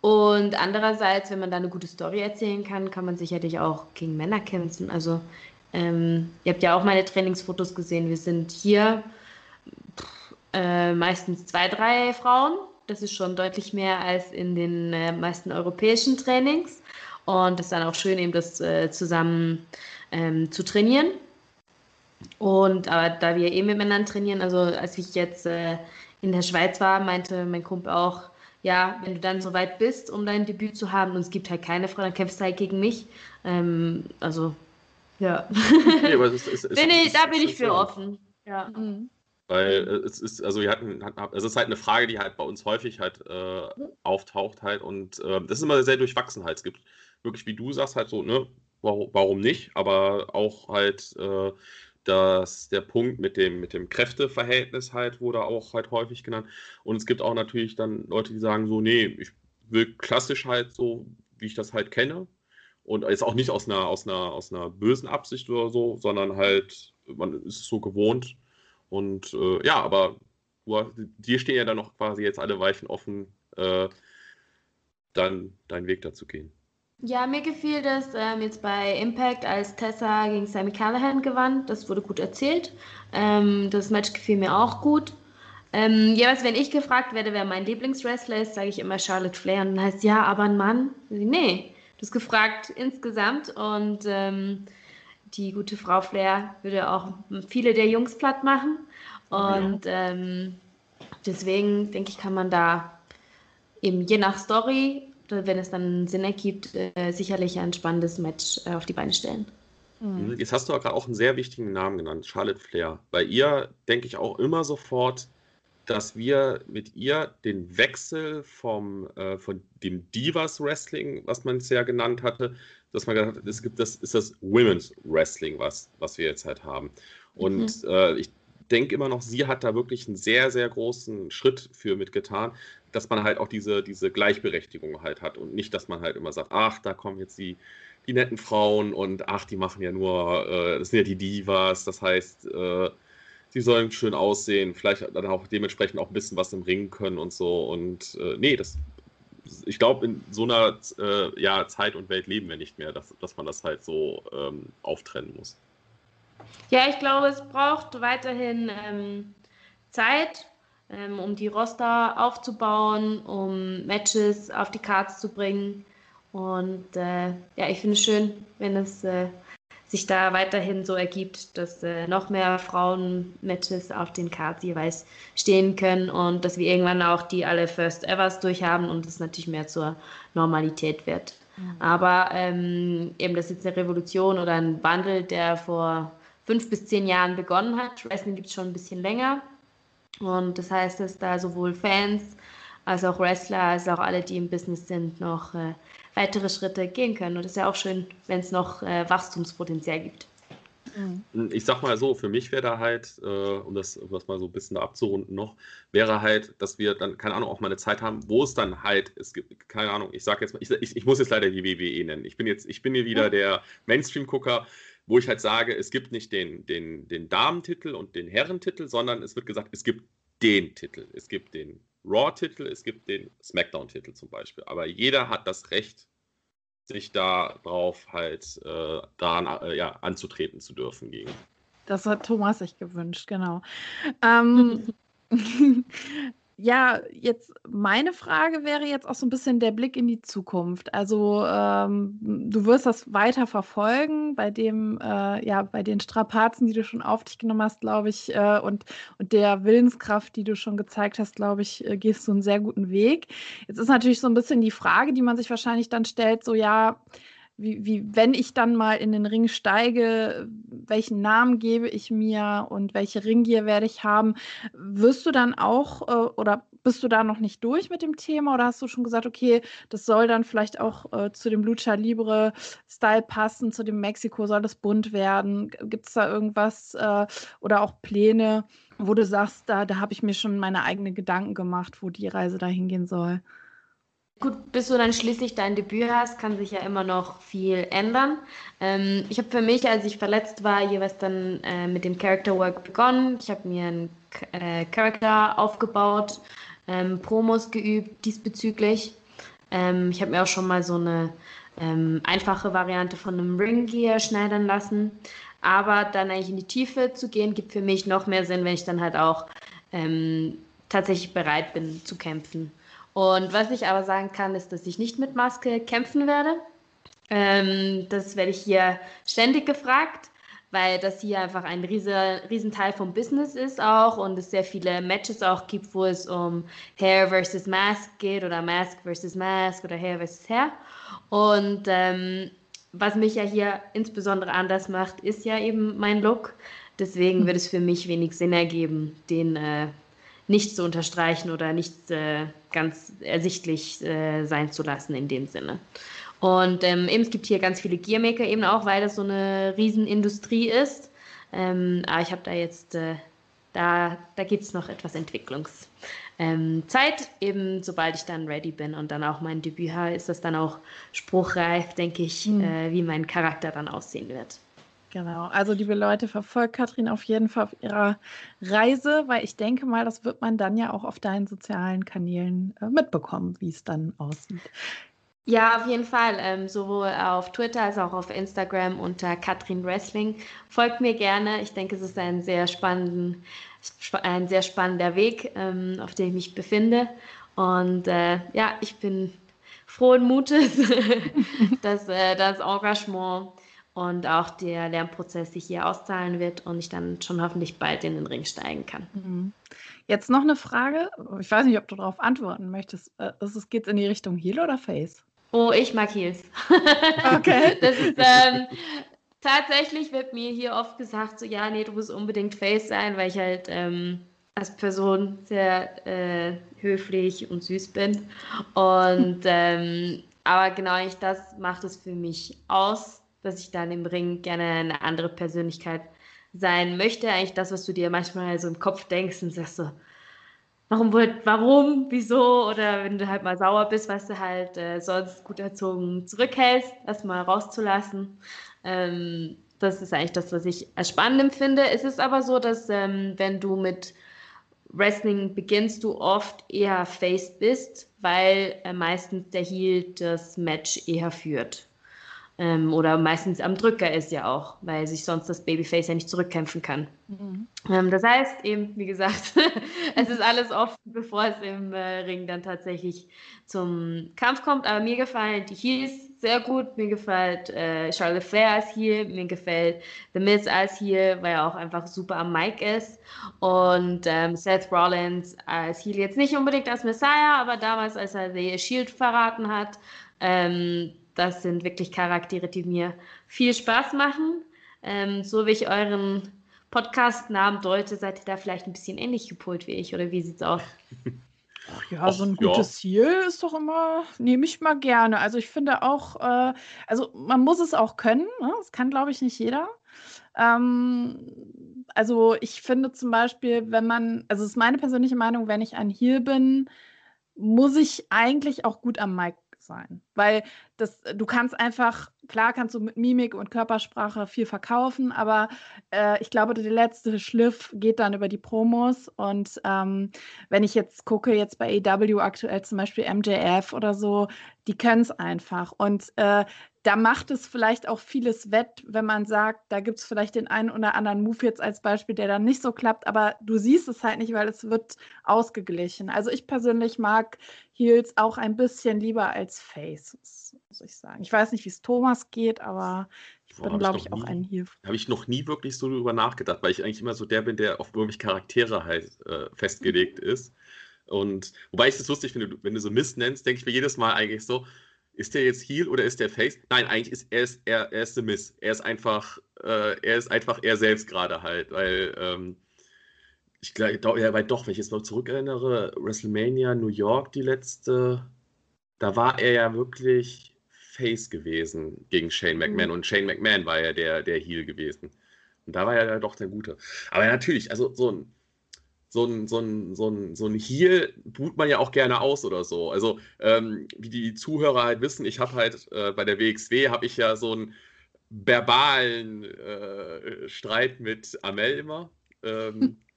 Und andererseits, wenn man da eine gute Story erzählen kann, kann man sicherlich auch gegen Männer kämpfen. Also ähm, ihr habt ja auch meine Trainingsfotos gesehen. Wir sind hier äh, meistens zwei, drei Frauen. Das ist schon deutlich mehr als in den äh, meisten europäischen Trainings. Und es ist dann auch schön, eben das äh, zusammen ähm, zu trainieren. Und aber da wir eh mit Männern trainieren, also als ich jetzt äh, in der Schweiz war, meinte mein Kumpel auch, ja, wenn du dann so weit bist, um dein Debüt zu haben und es gibt halt keine Frau, dann kämpfst du halt gegen mich. Ähm, also, ja. [LAUGHS] Nee, es, es, es, bin ich, da bin ich für offen. Ja. Mhm. Weil äh, es ist, also wir hatten, es ist halt eine Frage, die halt bei uns häufig halt äh, auftaucht halt und äh, das ist immer sehr durchwachsen halt. Es gibt wirklich, wie du sagst, halt so, ne, warum, warum nicht, aber auch halt äh, dass der Punkt mit dem, mit dem Kräfteverhältnis halt wurde auch halt häufig genannt. Und es gibt auch natürlich dann Leute, die sagen so, nee, ich will klassisch halt so, wie ich das halt kenne. Und jetzt auch nicht aus einer, aus einer, aus einer bösen Absicht oder so, sondern halt, man ist es so gewohnt. Und äh, ja, aber dir stehen ja dann noch quasi jetzt alle Weichen offen, äh, dann deinen Weg dazu gehen. Ja, mir gefiel das ähm, jetzt bei Impact, als Tessa gegen Sammy Callahan gewann. Das wurde gut erzählt. Ähm, das Match gefiel mir auch gut. Ähm, jeweils, wenn ich gefragt werde, wer mein Lieblingswrestler ist, sage ich immer Charlotte Flair. Und dann heißt ja, aber ein Mann? Nee, du hast gefragt insgesamt. Und ähm, die gute Frau Flair würde auch viele der Jungs platt machen. Und ja. ähm, deswegen denke ich, kann man da eben je nach Story wenn es dann Sinn ergibt, äh, sicherlich ein spannendes Match äh, auf die Beine stellen. Mhm. Jetzt hast du gerade auch einen sehr wichtigen Namen genannt, Charlotte Flair. Bei ihr denke ich auch immer sofort, dass wir mit ihr den Wechsel vom, äh, von dem Divas Wrestling, was man es ja genannt hatte, dass man gesagt hat, es gibt das, ist das Women's Wrestling, was, was wir jetzt halt haben. Und mhm. äh, ich denke immer noch, sie hat da wirklich einen sehr, sehr großen Schritt für mitgetan, dass man halt auch diese, diese Gleichberechtigung halt hat und nicht, dass man halt immer sagt, ach, da kommen jetzt die, die netten Frauen und ach, die machen ja nur, äh, das sind ja die Divas, das heißt, äh, die sollen schön aussehen, vielleicht dann auch dementsprechend auch ein bisschen was im Ring können und so und äh, nee, das ich glaube, in so einer äh, ja, Zeit und Welt leben wir nicht mehr, dass, dass man das halt so ähm, auftrennen muss. Ja, ich glaube, es braucht weiterhin ähm, Zeit, ähm, um die Roster aufzubauen, um Matches auf die Cards zu bringen. Und äh, ja, ich finde es schön, wenn es äh, sich da weiterhin so ergibt, dass äh, noch mehr Frauen-Matches auf den Cards jeweils stehen können und dass wir irgendwann auch die alle First Evers durchhaben und es natürlich mehr zur Normalität wird. Mhm. Aber ähm, eben das ist jetzt eine Revolution oder ein Wandel, der vor fünf bis zehn Jahren begonnen hat. Wrestling gibt es schon ein bisschen länger. Und das heißt, dass da sowohl Fans als auch Wrestler, als auch alle, die im Business sind, noch äh, weitere Schritte gehen können. Und es ist ja auch schön, wenn es noch äh, Wachstumspotenzial gibt. Mhm. Ich sag mal so, für mich wäre da halt, äh, um das was mal so ein bisschen abzurunden noch, wäre halt, dass wir dann, keine Ahnung, auch mal eine Zeit haben, wo es dann halt, es gibt, keine Ahnung, ich sag jetzt mal, ich, ich, ich muss jetzt leider die WWE nennen. Ich bin jetzt, ich bin hier wieder der Mainstream-Gucker wo ich halt sage, es gibt nicht den, den, den Damentitel und den Herrentitel, sondern es wird gesagt, es gibt den Titel. Es gibt den Raw-Titel, es gibt den SmackDown-Titel zum Beispiel. Aber jeder hat das Recht, sich darauf halt äh, daran äh, ja, anzutreten zu dürfen gegen. Das hat Thomas sich gewünscht, genau. Ähm, [LAUGHS] Ja, jetzt meine Frage wäre jetzt auch so ein bisschen der Blick in die Zukunft. Also, ähm, du wirst das weiter verfolgen bei dem, äh, ja, bei den Strapazen, die du schon auf dich genommen hast, glaube ich, äh, und, und der Willenskraft, die du schon gezeigt hast, glaube ich, äh, gehst du einen sehr guten Weg. Jetzt ist natürlich so ein bisschen die Frage, die man sich wahrscheinlich dann stellt, so ja, wie, wie, wenn ich dann mal in den Ring steige, welchen Namen gebe ich mir und welche Ringgier werde ich haben? Wirst du dann auch äh, oder bist du da noch nicht durch mit dem Thema oder hast du schon gesagt, okay, das soll dann vielleicht auch äh, zu dem Lucha Libre Style passen, zu dem Mexiko soll das bunt werden? Gibt es da irgendwas äh, oder auch Pläne, wo du sagst, da, da habe ich mir schon meine eigenen Gedanken gemacht, wo die Reise da hingehen soll? Gut, bis du dann schließlich dein Debüt hast, kann sich ja immer noch viel ändern. Ähm, ich habe für mich, als ich verletzt war, jeweils dann äh, mit dem Character Work begonnen. Ich habe mir einen äh, Charakter aufgebaut, ähm, Promos geübt diesbezüglich. Ähm, ich habe mir auch schon mal so eine ähm, einfache Variante von einem Ring Gear schneidern lassen. Aber dann eigentlich in die Tiefe zu gehen, gibt für mich noch mehr Sinn, wenn ich dann halt auch ähm, tatsächlich bereit bin zu kämpfen. Und was ich aber sagen kann, ist, dass ich nicht mit Maske kämpfen werde. Ähm, das werde ich hier ständig gefragt, weil das hier einfach ein riesen, riesen Teil vom Business ist auch und es sehr viele Matches auch gibt, wo es um Hair versus Mask geht oder Mask versus Mask oder Hair versus Hair. Und ähm, was mich ja hier insbesondere anders macht, ist ja eben mein Look. Deswegen wird es für mich wenig Sinn ergeben, den äh, nicht zu unterstreichen oder nicht äh, ganz ersichtlich äh, sein zu lassen in dem Sinne. Und ähm, eben, es gibt hier ganz viele Gearmaker eben auch, weil das so eine Riesenindustrie ist. Ähm, aber ich habe da jetzt äh, da, da gibt es noch etwas Entwicklungszeit. Ähm, eben sobald ich dann ready bin und dann auch mein Debüt habe, ist das dann auch spruchreif, denke ich, mhm. äh, wie mein Charakter dann aussehen wird. Genau, also liebe Leute, verfolgt Katrin auf jeden Fall auf ihrer Reise, weil ich denke mal, das wird man dann ja auch auf deinen sozialen Kanälen äh, mitbekommen, wie es dann aussieht. Ja, auf jeden Fall. Ähm, sowohl auf Twitter als auch auf Instagram unter Katrin Wrestling. Folgt mir gerne. Ich denke, es ist ein sehr, spannenden, ein sehr spannender Weg, ähm, auf dem ich mich befinde. Und äh, ja, ich bin frohen Mutes, [LAUGHS] dass äh, das Engagement und auch der Lernprozess sich hier auszahlen wird und ich dann schon hoffentlich bald in den Ring steigen kann. Mhm. Jetzt noch eine Frage. Ich weiß nicht, ob du darauf antworten möchtest. Äh, Geht es in die Richtung Heel oder Face? Oh, ich mag Heels. [LAUGHS] Okay. [LAUGHS] das ist, ähm, tatsächlich wird mir hier oft gesagt, so, ja, nee, du musst unbedingt Face sein, weil ich halt ähm, als Person sehr äh, höflich und süß bin. Und, ähm, aber genau ich das macht es für mich aus dass ich dann im Ring gerne eine andere Persönlichkeit sein möchte. Eigentlich das, was du dir manchmal so im Kopf denkst und sagst so, warum, warum, wieso? Oder wenn du halt mal sauer bist, was du halt äh, sonst gut erzogen zurückhältst, das mal rauszulassen. Ähm, das ist eigentlich das, was ich spannend empfinde. Es ist aber so, dass ähm, wenn du mit Wrestling beginnst, du oft eher faced bist, weil äh, meistens der Heel das Match eher führt. Ähm, oder meistens am Drücker ist ja auch, weil sich sonst das Babyface ja nicht zurückkämpfen kann. Mhm. Ähm, das heißt eben, wie gesagt, [LAUGHS] es ist alles offen, bevor es im äh, Ring dann tatsächlich zum Kampf kommt. Aber mir gefallen die Heels sehr gut. Mir gefällt äh, Charlotte Flair als Heel. Mir gefällt The Miz als Heel, weil er auch einfach super am Mic ist. Und ähm, Seth Rollins als Heel jetzt nicht unbedingt als Messiah, aber damals, als er The Shield verraten hat, ähm, das sind wirklich Charaktere, die mir viel Spaß machen. Ähm, so wie ich euren Podcast-Namen deute, seid ihr da vielleicht ein bisschen ähnlich gepolt wie ich, oder wie sieht's aus? Ach ja, so ein gutes Ziel ist doch immer, nehme ich mal gerne. Also ich finde auch, äh, also man muss es auch können, ne? das kann, glaube ich, nicht jeder. Ähm, also ich finde zum Beispiel, wenn man, also es ist meine persönliche Meinung, wenn ich ein Heal bin, muss ich eigentlich auch gut am Mic sein. Weil das, äh, du kannst einfach, klar kannst du mit Mimik und Körpersprache viel verkaufen, aber äh, ich glaube, der letzte Schliff geht dann über die Promos. Und ähm, wenn ich jetzt gucke, jetzt bei AW aktuell zum Beispiel MJF oder so, die können es einfach. Und äh, da macht es vielleicht auch vieles wett, wenn man sagt, da gibt es vielleicht den einen oder anderen Move jetzt als Beispiel, der dann nicht so klappt, aber du siehst es halt nicht, weil es wird ausgeglichen. Also ich persönlich mag Heels auch ein bisschen lieber als Faces, muss ich sagen. Ich weiß nicht, wie es Thomas geht, aber ich Boah, bin, glaube ich, auch ein Heel. Habe ich noch nie wirklich so drüber nachgedacht, weil ich eigentlich immer so der bin, der auf irgendwelche Charaktere halt äh, festgelegt mhm. ist. Und wobei ich es lustig finde, wenn du so Mist nennst, denke ich mir jedes Mal eigentlich so, ist der jetzt Heal oder ist der Face? Nein, eigentlich ist er ist er, er ist The Miss. Er ist einfach, äh, er ist einfach er selbst gerade halt, weil ähm, ich glaube, ja, weil doch, wenn ich jetzt noch zurückerinnere, WrestleMania New York, die letzte, da war er ja wirklich Face gewesen gegen Shane McMahon mhm. und Shane McMahon war ja der, der Heel gewesen. Und da war er ja doch der Gute. Aber natürlich, also so ein so ein, so ein, so ein, so ein Heal buht man ja auch gerne aus oder so. Also, ähm, wie die Zuhörer halt wissen, ich habe halt äh, bei der WXW habe ich ja so einen verbalen äh, Streit mit Amel immer. Ähm, [LAUGHS]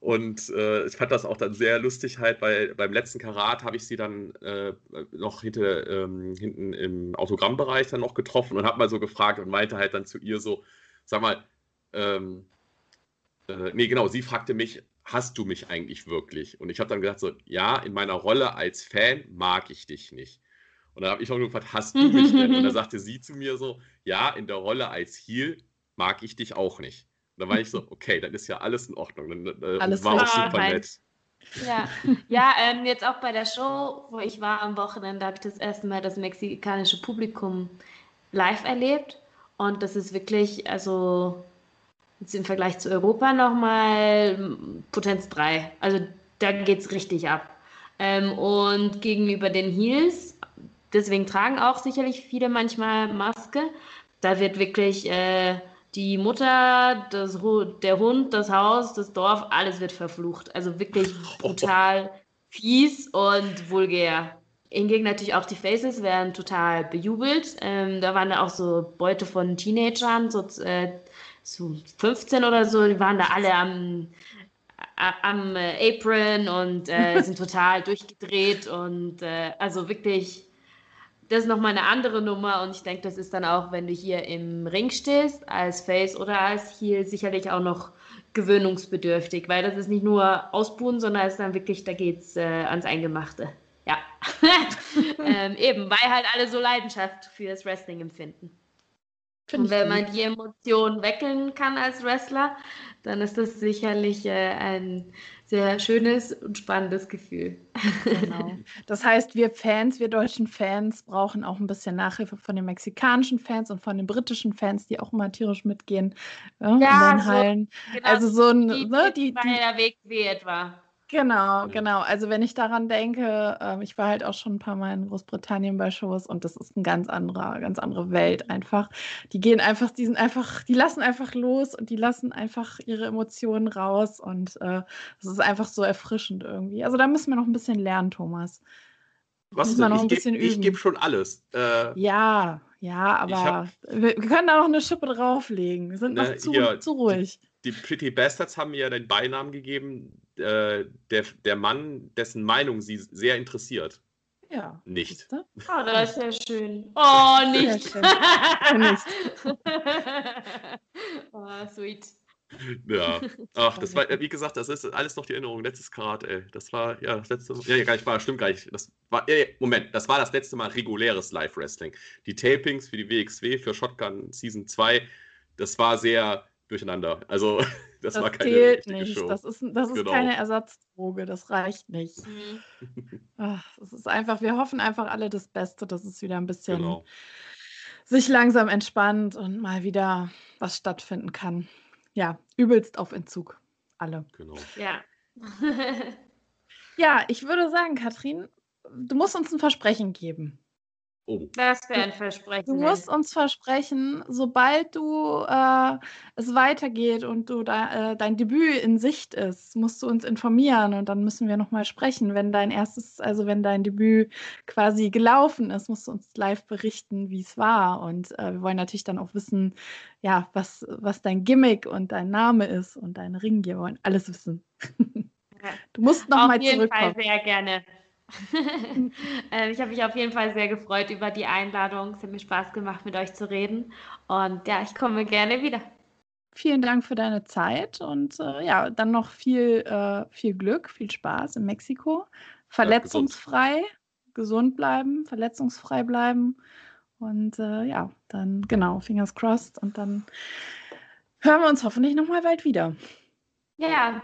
und äh, ich fand das auch dann sehr lustig halt, weil beim letzten Karat habe ich sie dann äh, noch hinter, ähm, hinten im Autogrammbereich dann noch getroffen und habe mal so gefragt und meinte halt dann zu ihr so, sag mal, ähm, äh, nee, genau, sie fragte mich, hast du mich eigentlich wirklich? Und ich habe dann gesagt, so, ja, in meiner Rolle als Fan mag ich dich nicht. Und dann habe ich auch nur gefragt, hast du mich denn? Und dann [LAUGHS] sagte sie zu mir so, ja, in der Rolle als Heel mag ich dich auch nicht. Und dann war ich so, okay, dann ist ja alles in Ordnung. Dann, äh, alles war auch super nett. Ja, ja ähm, jetzt auch bei der Show, wo ich war am Wochenende, habe ich das erste Mal das mexikanische Publikum live erlebt. Und das ist wirklich, also Jetzt im Vergleich zu Europa nochmal Potenz 3. Also da geht es richtig ab. Ähm, und gegenüber den Heels, deswegen tragen auch sicherlich viele manchmal Maske. Da wird wirklich äh, die Mutter, das, der Hund, das Haus, das Dorf, alles wird verflucht. Also wirklich brutal fies und vulgär. Hingegen natürlich auch die Faces werden total bejubelt. Ähm, da waren da auch so Beute von Teenagern, so, äh, so 15 oder so, die waren da alle am, am äh, Apron und äh, sind [LAUGHS] total durchgedreht und äh, also wirklich das ist nochmal eine andere Nummer und ich denke, das ist dann auch, wenn du hier im Ring stehst, als Face oder als Heel, sicherlich auch noch gewöhnungsbedürftig, weil das ist nicht nur Ausbuhen, sondern es ist dann wirklich, da geht's äh, ans Eingemachte. Ja. [LAUGHS] ähm, eben, weil halt alle so Leidenschaft für das Wrestling empfinden. Find und wenn man die Emotionen weckeln kann als Wrestler, dann ist das sicherlich äh, ein sehr schönes und spannendes Gefühl. Genau. [LAUGHS] Das heißt, wir Fans, wir deutschen Fans brauchen auch ein bisschen Nachhilfe von den mexikanischen Fans und von den britischen Fans, die auch immer tierisch mitgehen ja, in den so, Hallen. Genau, also so ein, die, ne, die, die, die Weg wie etwa. Genau, genau. Also wenn ich daran denke, ähm, ich war halt auch schon ein paar Mal in Großbritannien bei Shows und das ist eine ganz andere, ganz andere Welt einfach. Die gehen einfach, die sind einfach, die lassen einfach los und die lassen einfach ihre Emotionen raus und äh, das ist einfach so erfrischend irgendwie. Also da müssen wir noch ein bisschen lernen, Thomas. Was denn? Ich gebe geb schon alles. Äh, ja, ja, aber hab, wir, können da noch eine Schippe drauflegen. Wir sind ne, noch zu, hier, zu ruhig. Die, die Pretty Bastards haben mir ja den Beinamen gegeben, äh, der, der Mann, dessen Meinung sie sehr interessiert. Ja. Nicht. Oh, das ist ja schön. Oh, nicht. nicht. [LAUGHS] oh, sweet. Ja, ach, das war, [LAUGHS] wie gesagt, das ist alles noch die Erinnerung. Letztes Karat, ey. Das war, ja, das letzte Mal. Ja, gar nicht, war, stimmt gar nicht. Das war, ja, Moment, das war das letzte Mal reguläres Live-Wrestling. Die Tapings für die WXW, für Shotgun Season 2, das war sehr durcheinander. Also, [LAUGHS] das, das war keine zählt nicht. Show. Das ist, das ist genau. keine Ersatzdroge, das reicht nicht. Mhm. Ach, [LAUGHS] das ist einfach, wir hoffen einfach alle das Beste, dass es wieder ein bisschen genau. sich langsam entspannt und mal wieder was stattfinden kann. Ja, übelst auf Entzug. Alle. Genau. Ja. ja, ich würde sagen, Katrin, du musst uns ein Versprechen geben. Oh. Was für ein Versprechen. Du musst uns versprechen, sobald du äh, es weitergeht und du da, äh, dein Debüt in Sicht ist, musst du uns informieren und dann müssen wir nochmal sprechen. Wenn dein erstes, also wenn dein Debüt quasi gelaufen ist, musst du uns live berichten, wie es war. Und äh, wir wollen natürlich dann auch wissen, ja, was, was dein Gimmick und dein Name ist und deine Ringe. Wir wollen alles wissen. du musst nochmal zurückkommen. Auf jeden Fall sehr gerne. [LAUGHS] äh, ich habe mich auf jeden Fall sehr gefreut über die Einladung. Es hat mir Spaß gemacht, mit euch zu reden. Und ja, ich komme gerne wieder. Vielen Dank für deine Zeit und äh, ja, dann noch viel, äh, viel Glück, viel Spaß in Mexiko. Verletzungsfrei, ja, gesund. gesund. bleiben, verletzungsfrei bleiben. Und äh, ja, dann genau, Fingers crossed. Und dann hören wir uns hoffentlich nochmal bald wieder. Ja,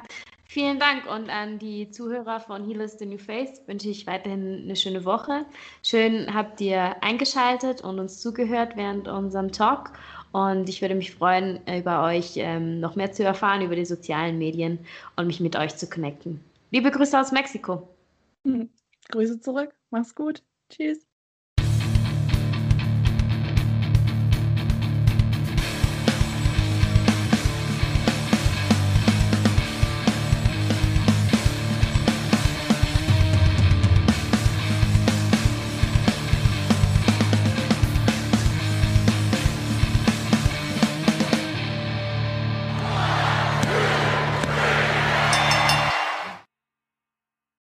Vielen Dank und an die Zuhörer von Healers the New Face wünsche ich weiterhin eine schöne Woche. Schön habt ihr eingeschaltet und uns zugehört während unserem Talk und ich würde mich freuen, über euch ähm, noch mehr zu erfahren über die sozialen Medien und mich mit euch zu connecten. Liebe Grüße aus Mexiko. Grüße zurück. Mach's gut. Tschüss.